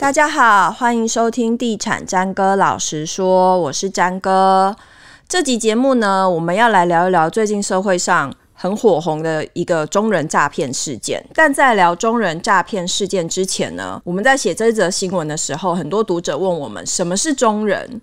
大家好，欢迎收听《地产詹哥老实说》，我是詹哥。这集节目呢，我们要来聊一聊最近社会上很火红的一个中人诈骗事件。但在聊中人诈骗事件之前呢，我们在写这则新闻的时候，很多读者问我们：什么是中人？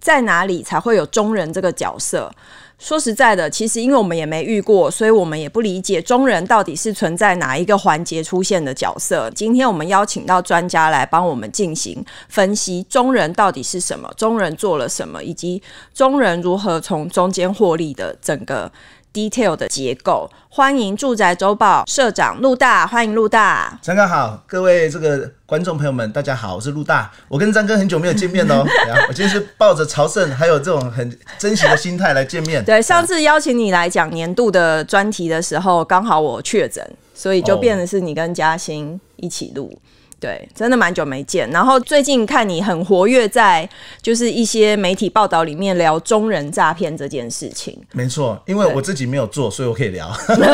在哪里才会有中人这个角色？说实在的，其实因为我们也没遇过，所以我们也不理解中人到底是存在哪一个环节出现的角色。今天我们邀请到专家来帮我们进行分析，中人到底是什么，中人做了什么，以及中人如何从中间获利的整个 detail 的结构。欢迎住宅周报社长陆大，欢迎陆大。张哥好，各位这个观众朋友们，大家好，我是陆大。我跟张哥很久没有见面哦，我今天是抱着朝圣还有这种很珍惜的心态来见面。对，上次邀请你来讲年度的专题的时候，刚好我确诊，所以就变成是你跟嘉欣一起录。对，真的蛮久没见。然后最近看你很活跃在就是一些媒体报道里面聊中人诈骗这件事情。没错，因为我自己没有做，所以我可以聊。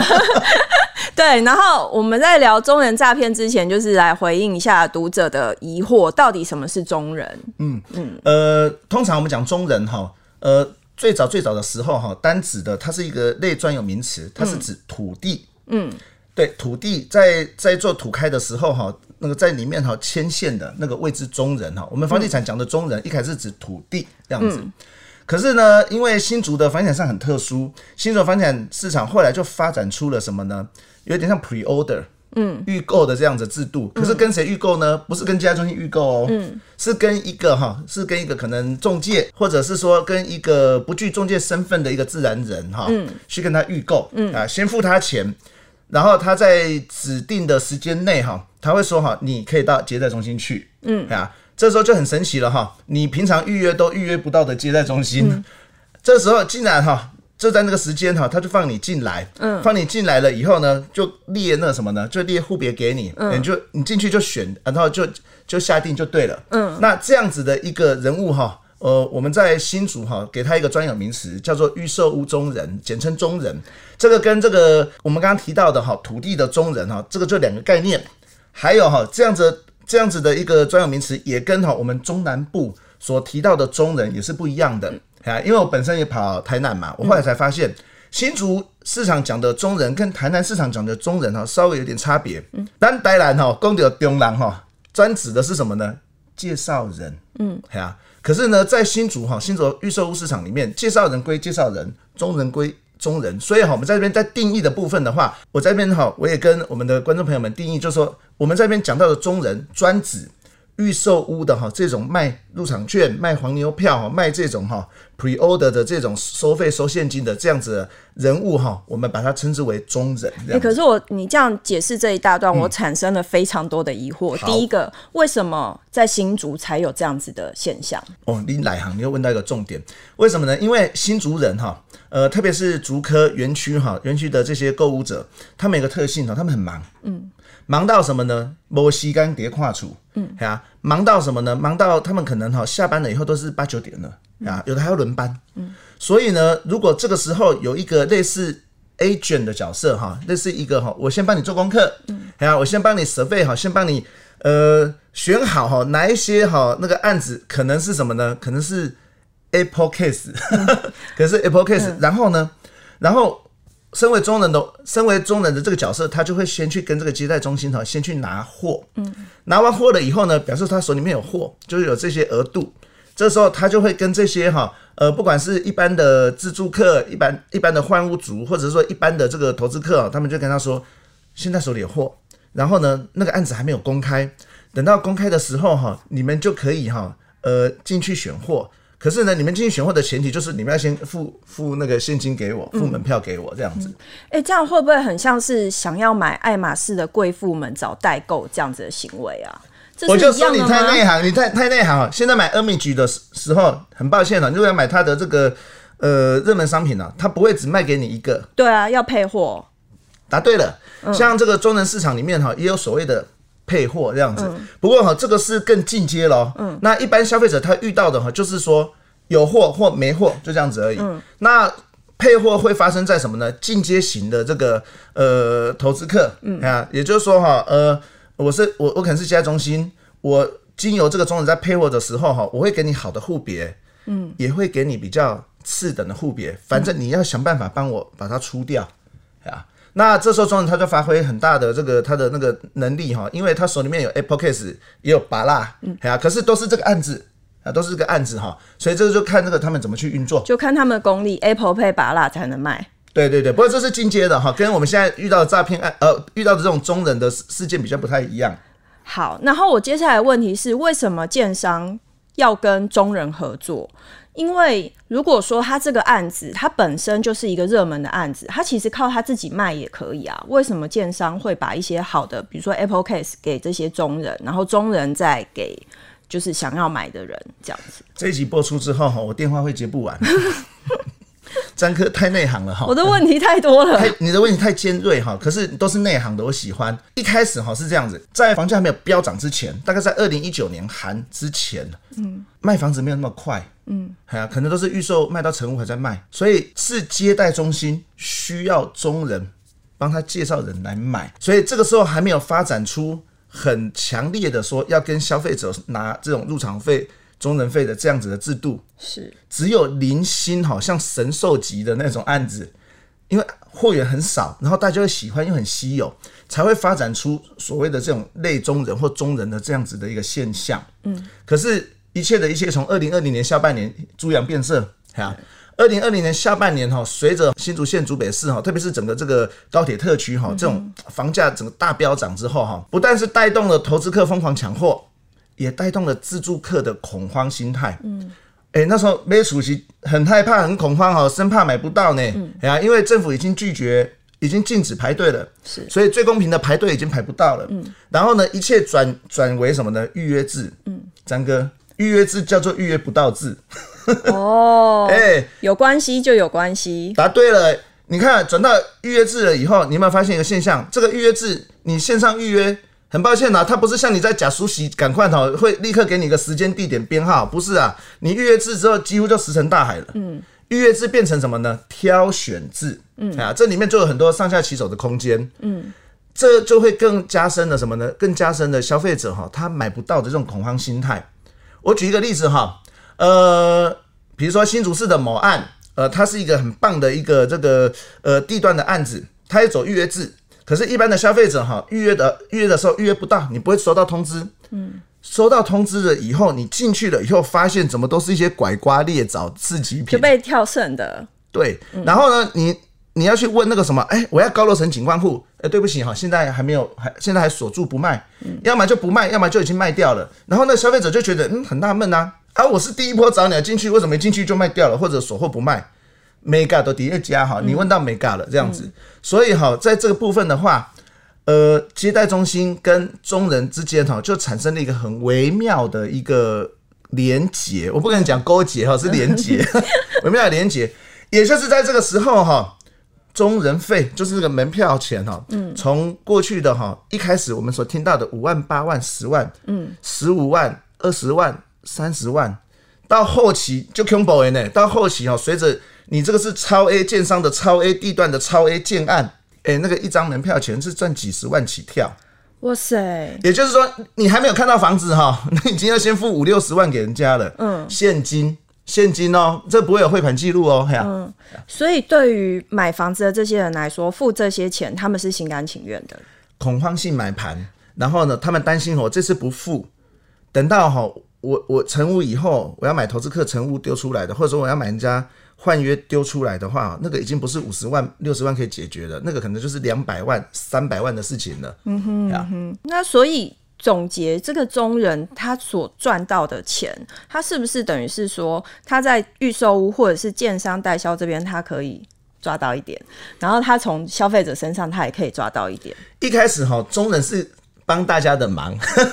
对，然后我们在聊中人诈骗之前，就是来回应一下读者的疑惑，到底什么是中人？嗯嗯，呃，通常我们讲中人哈，呃，最早最早的时候哈，单指的它是一个类专有名词，它是指土地。嗯。嗯对，土地在在做土开的时候哈，那个在里面哈牵线的那个谓之中人哈。我们房地产讲的中人，嗯、一开始是指土地这样子。嗯、可是呢，因为新竹的房地产上很特殊，新竹房地产市场后来就发展出了什么呢？有点像 pre-order，嗯，预购的这样子制度。可是跟谁预购呢？不是跟接待中心预购哦，嗯，是跟一个哈，是跟一个可能中介，或者是说跟一个不具中介身份的一个自然人哈，嗯，去跟他预购，嗯啊，先付他钱。然后他在指定的时间内哈，他会说哈，你可以到接待中心去，嗯。啊，这时候就很神奇了哈，你平常预约都预约不到的接待中心，嗯、这时候竟然哈，就在那个时间哈，他就放你进来，嗯，放你进来了以后呢，就列那什么呢，就列户别给你，嗯，你就你进去就选，然后就就下定就对了，嗯，那这样子的一个人物哈。呃，我们在新竹哈，给他一个专有名词，叫做预售屋中人，简称中人。这个跟这个我们刚刚提到的哈，土地的中人哈，这个就两个概念。还有哈，这样子这样子的一个专有名词，也跟哈我们中南部所提到的中人也是不一样的啊。因为我本身也跑台南嘛，我后来才发现，新竹市场讲的中人跟台南市场讲的中人哈，稍微有点差别。但台南哈，讲的中人哈，专指的是什么呢？介绍人。嗯，啊。可是呢，在新竹哈，新竹预售屋市场里面，介绍人归介绍人，中人归中人，所以哈，我们在这边在定义的部分的话，我在这边哈，我也跟我们的观众朋友们定义，就是说，我们在这边讲到的中人，专指。预售屋的哈，这种卖入场券、卖黄牛票、哈，卖这种哈 pre-order 的这种收费收现金的这样子的人物哈，我们把它称之为中人。哎、欸，可是我你这样解释这一大段，我产生了非常多的疑惑。嗯、第一个，为什么在新竹才有这样子的现象？哦，你来行，你又问到一个重点，为什么呢？因为新竹人哈，呃，特别是竹科园区哈，园区的这些购物者，他们有个特性哈，他们很忙，嗯。忙到什么呢？没时间叠跨处，嗯，啊，忙到什么呢？忙到他们可能哈下班了以后都是八九点了，啊、嗯，有的还要轮班，嗯，所以呢，如果这个时候有一个类似 agent 的角色哈，类似一个哈，我先帮你做功课，嗯，啊，我先帮你 survey 好，先帮你呃选好哈，哪一些哈那个案子可能是什么呢？可能是 Apple case，、嗯、可能是 Apple case，、嗯、然后呢，然后。身为中人的，身为中人的这个角色，他就会先去跟这个接待中心哈，先去拿货。嗯，拿完货了以后呢，表示他手里面有货，就是有这些额度。这时候他就会跟这些哈，呃，不管是一般的自助客、一般一般的换屋族，或者是说一般的这个投资客，他们就跟他说，现在手里有货，然后呢，那个案子还没有公开，等到公开的时候哈，你们就可以哈，呃，进去选货。可是呢，你们进行选货的前提就是你们要先付付那个现金给我，付门票给我这样子。哎、嗯嗯欸，这样会不会很像是想要买爱马仕的贵妇们找代购这样子的行为啊？我就说你太内行，你太太内行了。现在买 Hermes 的时候，很抱歉了，你如果要买他的这个呃热门商品呢，他不会只卖给你一个。对啊，要配货。答对了，像这个中人市场里面哈，也有所谓的。配货这样子，不过哈，这个是更进阶咯。嗯，那一般消费者他遇到的哈，就是说有货或没货，就这样子而已。嗯，那配货会发生在什么呢？进阶型的这个呃投资客，嗯啊，也就是说哈，呃，我是我我可能是接待中心，我经由这个中人在配货的时候哈，我会给你好的户别，嗯，也会给你比较次等的户别，反正你要想办法帮我把它出掉，啊。那这时候中人他就发挥很大的这个他的那个能力哈，因为他手里面有 Apple Case 也有芭乐，嗯，啊，可是都是这个案子啊，都是这个案子哈，所以这个就看这个他们怎么去运作，就看他们的功力，Apple Pay 芭乐才能卖。对对对，不过这是进阶的哈，跟我们现在遇到的诈骗案呃遇到的这种中人的事件比较不太一样。好，然后我接下来的问题是，为什么建商要跟中人合作？因为如果说他这个案子，他本身就是一个热门的案子，他其实靠他自己卖也可以啊。为什么建商会把一些好的，比如说 Apple Case 给这些中人，然后中人再给就是想要买的人这样子？这一集播出之后，我电话会接不完。詹哥太内行了哈，我的问题太多了，太你的问题太尖锐哈，可是都是内行的，我喜欢。一开始哈是这样子，在房价还没有飙涨之前，大概在二零一九年寒之前，嗯，卖房子没有那么快，嗯，哎呀，可能都是预售卖到成屋还在卖，所以是接待中心需要中人帮他介绍人来买，所以这个时候还没有发展出很强烈的说要跟消费者拿这种入场费。中人费的这样子的制度是只有零星，好像神兽级的那种案子，因为货源很少，然后大家会喜欢又很稀有，才会发展出所谓的这种类中人或中人的这样子的一个现象。嗯，可是，一切的一切从二零二零年下半年猪羊变色，哈，二零二零年下半年哈，随着新竹县竹北市哈，特别是整个这个高铁特区哈，这种房价整个大飙涨之后哈，不但是带动了投资客疯狂抢货。也带动了自助客的恐慌心态。嗯，哎、欸，那时候买厝时很害怕、很恐慌哦，生怕买不到呢。嗯，哎呀，因为政府已经拒绝、已经禁止排队了，是，所以最公平的排队已经排不到了。嗯，然后呢，一切转转为什么呢？预约制。嗯，张哥，预约制叫做预约不到制。哦，哎、欸，有关系就有关系。答对了，你看转到预约制了以后，你有没有发现一个现象？这个预约制，你线上预约。很抱歉呐、啊，他不是像你在假熟悉，赶快哈，会立刻给你个时间、地点编号，不是啊。你预约制之后，几乎就石沉大海了。嗯，预约制变成什么呢？挑选制。嗯啊，这里面就有很多上下其手的空间。嗯，这就会更加深了什么呢？更加深了消费者哈，他买不到的这种恐慌心态。我举一个例子哈，呃，比如说新竹市的某案，呃，它是一个很棒的一个这个呃地段的案子，它也走预约制。可是，一般的消费者哈，预约的预约的时候预约不到，你不会收到通知。嗯，收到通知了以后，你进去了以后，发现怎么都是一些拐瓜裂枣、次级品，就被跳剩的。对，然后呢，你你要去问那个什么，哎，我要高楼层景观户，哎，对不起哈，现在还没有，还现在还锁住不卖，要么就不卖，要么就已经卖掉了。然后那消费者就觉得，嗯，很纳闷呐，啊，我是第一波找你进去，为什么一进去就卖掉了，或者锁货不卖？Mega 都第二家哈，你问到 Mega 了这样子，嗯、所以哈，在这个部分的话，呃，接待中心跟中人之间哈，就产生了一个很微妙的一个连结，我不跟你讲勾结哈，是连结，微妙的连结，也就是在这个时候哈，中人费就是这个门票钱哈，嗯，从过去的哈一开始我们所听到的五万、八万、十万，嗯，十五万、二十万、三十万，到后期就 combo 呢，到后期哈，随着你这个是超 A 建商的超 A 地段的超 A 建案，哎、欸，那个一张门票钱是赚几十万起跳，哇塞！也就是说，你还没有看到房子哈，你已经要先付五六十万给人家了，嗯，现金，现金哦，这不会有汇款记录哦，嗯，所以对于买房子的这些人来说，付这些钱他们是心甘情愿的，恐慌性买盘，然后呢，他们担心我这次不付，等到哈，我我成屋以后，我要买投资客成屋丢出来的，或者说我要买人家。换约丢出来的话，那个已经不是五十万、六十万可以解决的，那个可能就是两百万、三百万的事情了。嗯哼，嗯哼，那所以总结，这个中人他所赚到的钱，他是不是等于是说他在预售屋或者是建商代销这边，他可以抓到一点，然后他从消费者身上他也可以抓到一点。一开始哈，中人是帮大家的忙，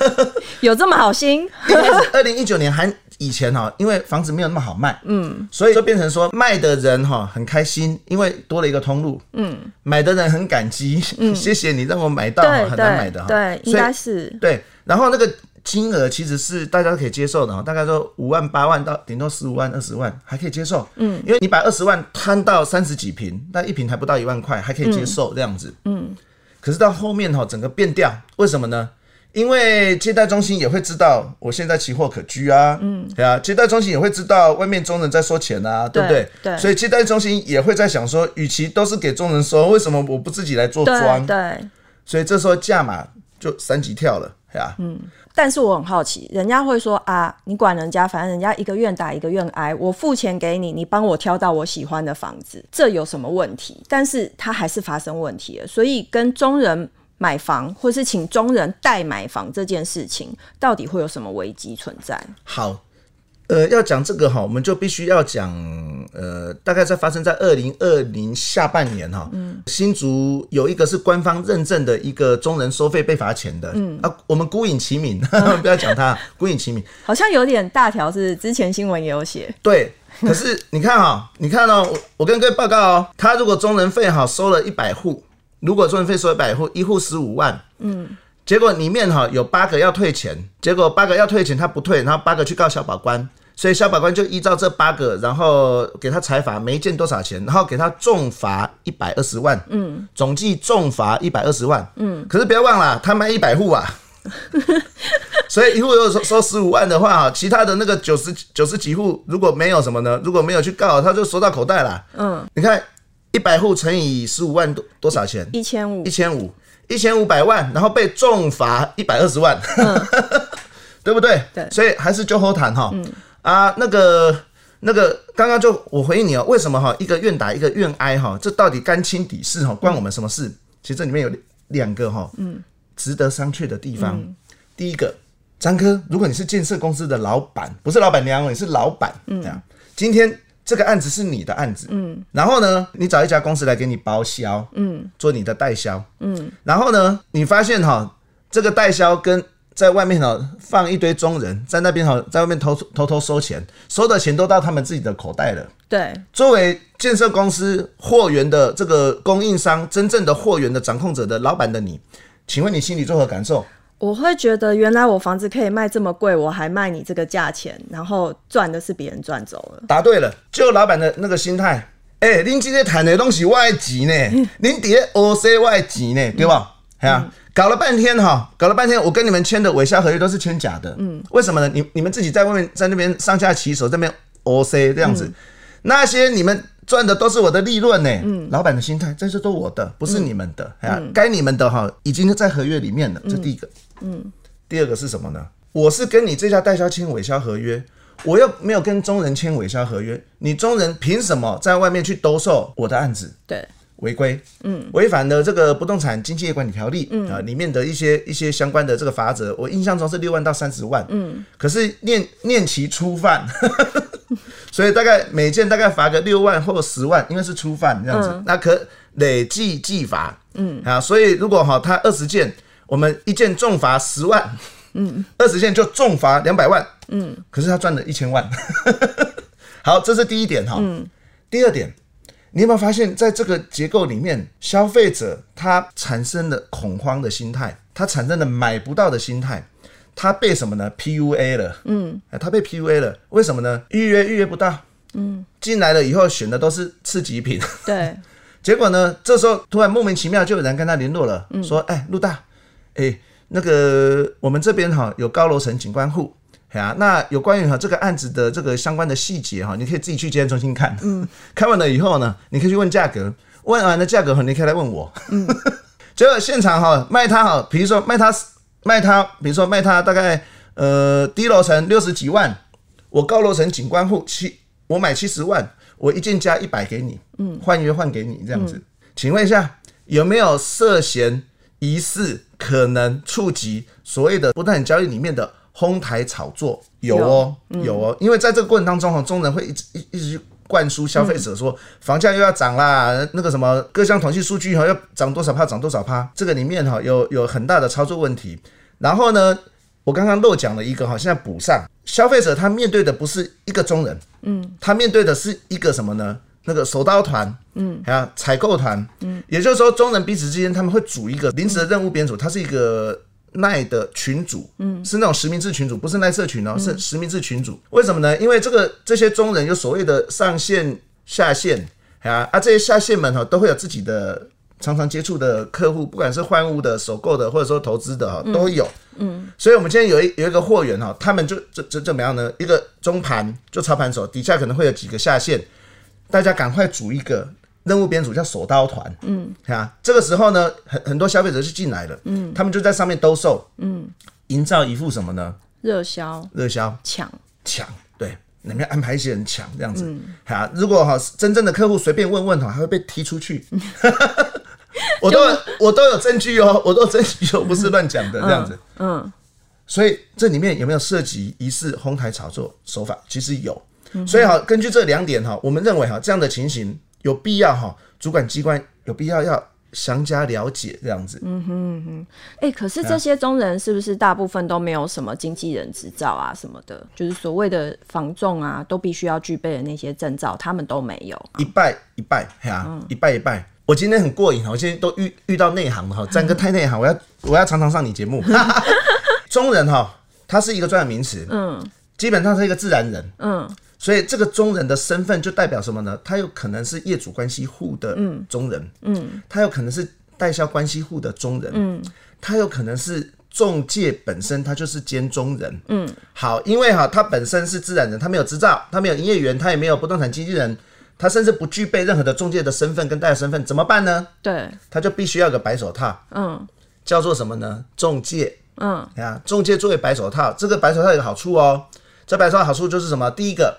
有这么好心？二零一九年还。以前哈，因为房子没有那么好卖，嗯，所以就变成说卖的人哈很开心，因为多了一个通路，嗯，买的人很感激，嗯，谢谢你让我买到很难买的哈，对，应该是对。然后那个金额其实是大家都可以接受的哈，大概说五万八万到顶多十五万二十万还可以接受，嗯，因为你把二十万摊到三十几平，那一平还不到一万块，还可以接受这样子，嗯。可是到后面哈整个变调，为什么呢？因为接待中心也会知道我现在奇货可居啊，嗯，对啊，接待中心也会知道外面中人在收钱啊，对不对？对，所以接待中心也会在想说，与其都是给中人收，为什么我不自己来做庄？对，所以这时候价码就三级跳了，对啊，嗯。但是我很好奇，人家会说啊，你管人家，反正人家一个愿打一个愿挨，我付钱给你，你帮我挑到我喜欢的房子，这有什么问题？但是它还是发生问题了，所以跟中人买房，或是请中人代买房这件事情，到底会有什么危机存在？好。呃，要讲这个哈，我们就必须要讲，呃，大概在发生在二零二零下半年哈，嗯，新竹有一个是官方认证的一个中人收费被罚钱的，嗯。啊，我们孤影其名，嗯、不要讲他，孤影其名，好像有点大条，是之前新闻也有写，对，可是你看哈，你看哦，我跟各位报告哦，他如果中人费哈收了一百户，如果中人费收一百户，一户十五万，嗯。结果里面哈有八个要退钱，结果八个要退钱，他不退，然后八个去告小保官，所以小保官就依照这八个，然后给他裁罚，每一件多少钱，然后给他重罚一百二十万，嗯，总计重罚一百二十万，嗯，可是不要忘了，他卖一百户啊，所以一户如果收收十五万的话，哈，其他的那个九十九十几户如果没有什么呢？如果没有去告，他就收到口袋了，嗯，你看一百户乘以十五万多多少钱？一千五，一千五。一千五百万，然后被重罚一百二十万，嗯、对不对？对，所以还是就好谈哈。嗯、啊，那个那个，刚刚就我回应你哦，为什么哈？一个愿打，一个愿挨哈，这到底干亲底事哈？关我们什么事？嗯、其实这里面有两个哈，嗯，值得商榷的地方。嗯、第一个，张哥，如果你是建设公司的老板，不是老板娘，你是老板，嗯，这样，今天。这个案子是你的案子，嗯，然后呢，你找一家公司来给你包销，嗯，做你的代销，嗯，然后呢，你发现哈，这个代销跟在外面哈放一堆中人在那边哈，在外面偷偷偷收钱，收的钱都到他们自己的口袋了。对，作为建设公司货源的这个供应商，真正的货源的掌控者的老板的你，请问你心里作何感受？我会觉得，原来我房子可以卖这么贵，我还卖你这个价钱，然后赚的是别人赚走了。答对了，就老板的那个心态，哎、欸，您今天谈的东西外籍呢，您底下 OC 外籍呢，对吧？哎呀、嗯，搞了半天哈，搞了半天，我跟你们签的尾销合约都是签假的，嗯，为什么呢？你你们自己在外面在那边上下其手，这边 OC 这样子，嗯、那些你们。赚的都是我的利润呢，嗯，老板的心态，这些都我的，不是你们的，哎呀，该你们的哈，已经在合约里面了，这第一个，嗯，第二个是什么呢？我是跟你这家代销签伪销合约，我又没有跟中人签伪销合约，你中人凭什么在外面去兜售我的案子？对，违规，嗯，违反了这个不动产经纪业管理条例，嗯。啊，里面的一些一些相关的这个罚则，我印象中是六万到三十万，嗯，可是念念其初犯。所以大概每件大概罚个六万或十万，因为是初犯这样子，嗯、那可累计计罚，嗯。啊，所以如果哈他二十件，我们一件重罚十万，嗯，二十件就重罚两百万，嗯，可是他赚了一千万，好，这是第一点哈，嗯，第二点，你有没有发现，在这个结构里面，消费者他产生了恐慌的心态，他产生了买不到的心态。他被什么呢？PUA 了，嗯，他被 PUA 了，为什么呢？预约预约不到，嗯，进来了以后选的都是次级品，对，结果呢，这时候突然莫名其妙就有人跟他联络了，嗯、说，哎、欸，陆大，哎、欸，那个我们这边哈有高楼层景观户，啊，那有关于哈这个案子的这个相关的细节哈，你可以自己去接待中心看，嗯，看完了以后呢，你可以去问价格，问完了价格后，你可以来问我，嗯，结果现场哈卖他哈，比如说卖他。卖他，比如说卖他大概呃低楼层六十几万，我高楼层景观户七，我买七十万，我一件加一百给你，嗯，换约换给你这样子，嗯、请问一下有没有涉嫌疑似可能触及所谓的不动产交易里面的哄抬炒作？有哦，有，嗯、有哦，因为在这个过程当中哈，中人会一直一一直灌输消费者说，嗯、房价又要涨啦，那个什么各项统计数据哈要涨多少趴涨多少趴，这个里面哈有有很大的操作问题。然后呢，我刚刚漏讲了一个哈，现在补上。消费者他面对的不是一个中人，嗯，他面对的是一个什么呢？那个手刀团，嗯，还有采购团，嗯，也就是说，中人彼此之间他们会组一个临时的任务编组，它是一个耐的群主，嗯，是那种实名制群主，不是耐社群哦，是实名制群组。为什么呢？因为这个这些中人有所谓的上线下线，啊啊，这些下线们哈都会有自己的常常接触的客户，不管是换物的、首购的，或者说投资的哈，都有。嗯，所以我们今天有一有一个货源哈，他们就这这怎么样呢？一个中盘就操盘手，底下可能会有几个下线，大家赶快组一个任务编组，叫手刀团。嗯，啊，这个时候呢，很很多消费者是进来了，嗯，他们就在上面兜售，嗯，营造一副什么呢？热销，热销，抢抢，对。里面安排一些人抢这样子，好、嗯，如果哈真正的客户随便问问哈，还会被踢出去。我都我都有证据哦，我都有证据哦，不是乱讲的这样子。嗯，嗯，所以这里面有没有涉及疑似哄抬炒作手法？其实有。所以哈，根据这两点哈，我们认为哈这样的情形有必要哈，主管机关有必要要。详加了解这样子，嗯哼嗯哼，哎、欸，可是这些中人是不是大部分都没有什么经纪人执照啊什么的？就是所谓的防重啊，都必须要具备的那些证照，他们都没有。一拜一拜，呀、嗯，一拜一拜。我今天很过瘾哈，我今天都遇遇到内行的哈，詹哥太内行，我要我要常常上你节目。中人哈，他是一个专有名词，嗯，基本上是一个自然人，嗯。所以这个中人的身份就代表什么呢？他有可能是业主关系户的中人，嗯，他有可能是代销关系户的中人，嗯，他有可能是中介本身，他就是兼中人，嗯，好，因为哈，他本身是自然人，他没有执照，他没有营业员，他也没有不动产经纪人，他甚至不具备任何的中介的身份跟代销身份，怎么办呢？对，他就必须要有个白手套，嗯，叫做什么呢？中介，嗯，啊，中介作为白手套，这个白手套有个好处哦，这白手套好处就是什么？第一个。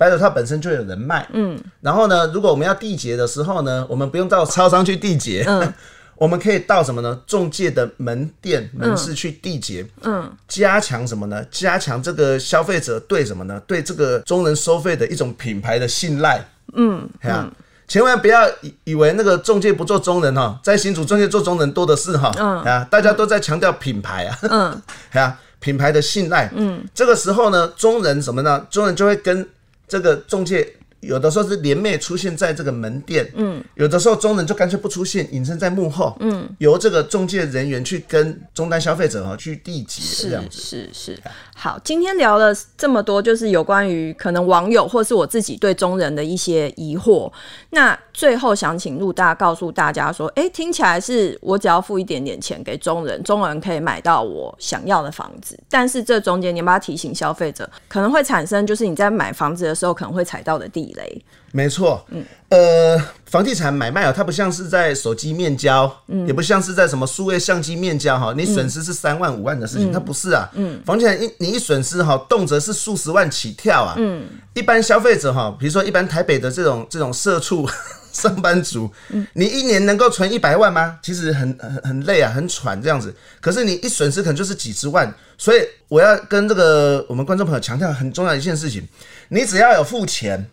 白手套本身就有人脉，嗯，然后呢，如果我们要缔结的时候呢，我们不用到超商去缔结，嗯，我们可以到什么呢？中介的门店门市去缔结，嗯，加强什么呢？加强这个消费者对什么呢？对这个中人收费的一种品牌的信赖，嗯，嗯，千万不要以以为那个中介不做中人哈，在新竹中介做中人多的是哈，嗯，啊，大家都在强调品牌啊，嗯，啊，品牌的信赖，嗯，这个时候呢，中人什么呢？中人就会跟这个中介有的时候是联袂出现在这个门店，嗯，有的时候中人就干脆不出现，隐身在幕后，嗯，由这个中介人员去跟终端消费者哈去缔结，这样子是是是。好，今天聊了这么多，就是有关于可能网友或是我自己对中人的一些疑惑。那最后想请陆大告诉大家说，哎，听起来是我只要付一点点钱给中人，中人可以买到我想要的房子，但是这中间你要不要提醒消费者，可能会产生就是你在买房子的时候可能会踩到的地雷。没错，嗯，呃，房地产买卖啊，它不像是在手机面交，嗯，也不像是在什么数位相机面交哈，你损失是三万五万的事情，嗯，它不是啊，嗯，房地产一你一损失哈，动辄是数十万起跳啊，嗯，一般消费者哈，比如说一般台北的这种这种社畜 上班族，嗯，你一年能够存一百万吗？其实很很很累啊，很喘这样子，可是你一损失可能就是几十万，所以我要跟这个我们观众朋友强调很重要的一件事情，你只要有付钱。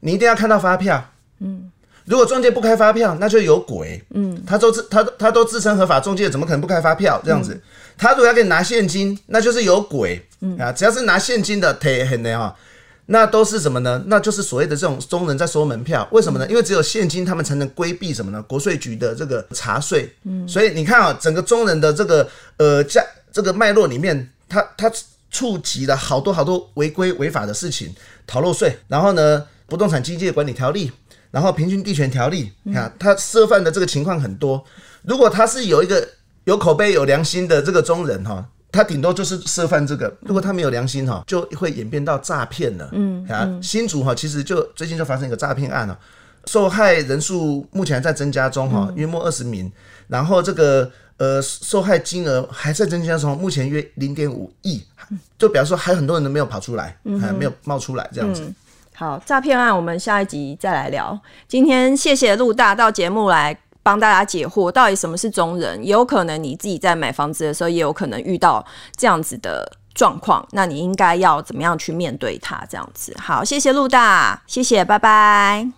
你一定要看到发票，嗯，如果中介不开发票，那就有鬼，嗯，他都自他他都自称合法中介，怎么可能不开发票？这样子，嗯、他如果要给你拿现金，那就是有鬼，嗯。啊，只要是拿现金的，忒很的哈，那都是什么呢？那就是所谓的这种中人在收门票，为什么呢？因为只有现金，他们才能规避什么呢？国税局的这个查税，嗯，所以你看啊，整个中人的这个呃价这个脉络里面，他他触及了好多好多违规违法的事情，逃漏税，然后呢？不动产经纪管理条例，然后平均地权条例，你看他涉犯的这个情况很多。如果他是有一个有口碑、有良心的这个中人哈，他顶多就是涉犯这个。如果他没有良心哈，就会演变到诈骗了。嗯，啊，新竹哈，其实就最近就发生一个诈骗案了，受害人数目前还在增加中哈，约莫二十名。然后这个呃受害金额还在增加中，目前约零点五亿，就表示说还有很多人都没有跑出来，还没有冒出来这样子。好，诈骗案我们下一集再来聊。今天谢谢陆大到节目来帮大家解惑，到底什么是中人？也有可能你自己在买房子的时候，也有可能遇到这样子的状况，那你应该要怎么样去面对它？这样子，好，谢谢陆大，谢谢，拜拜。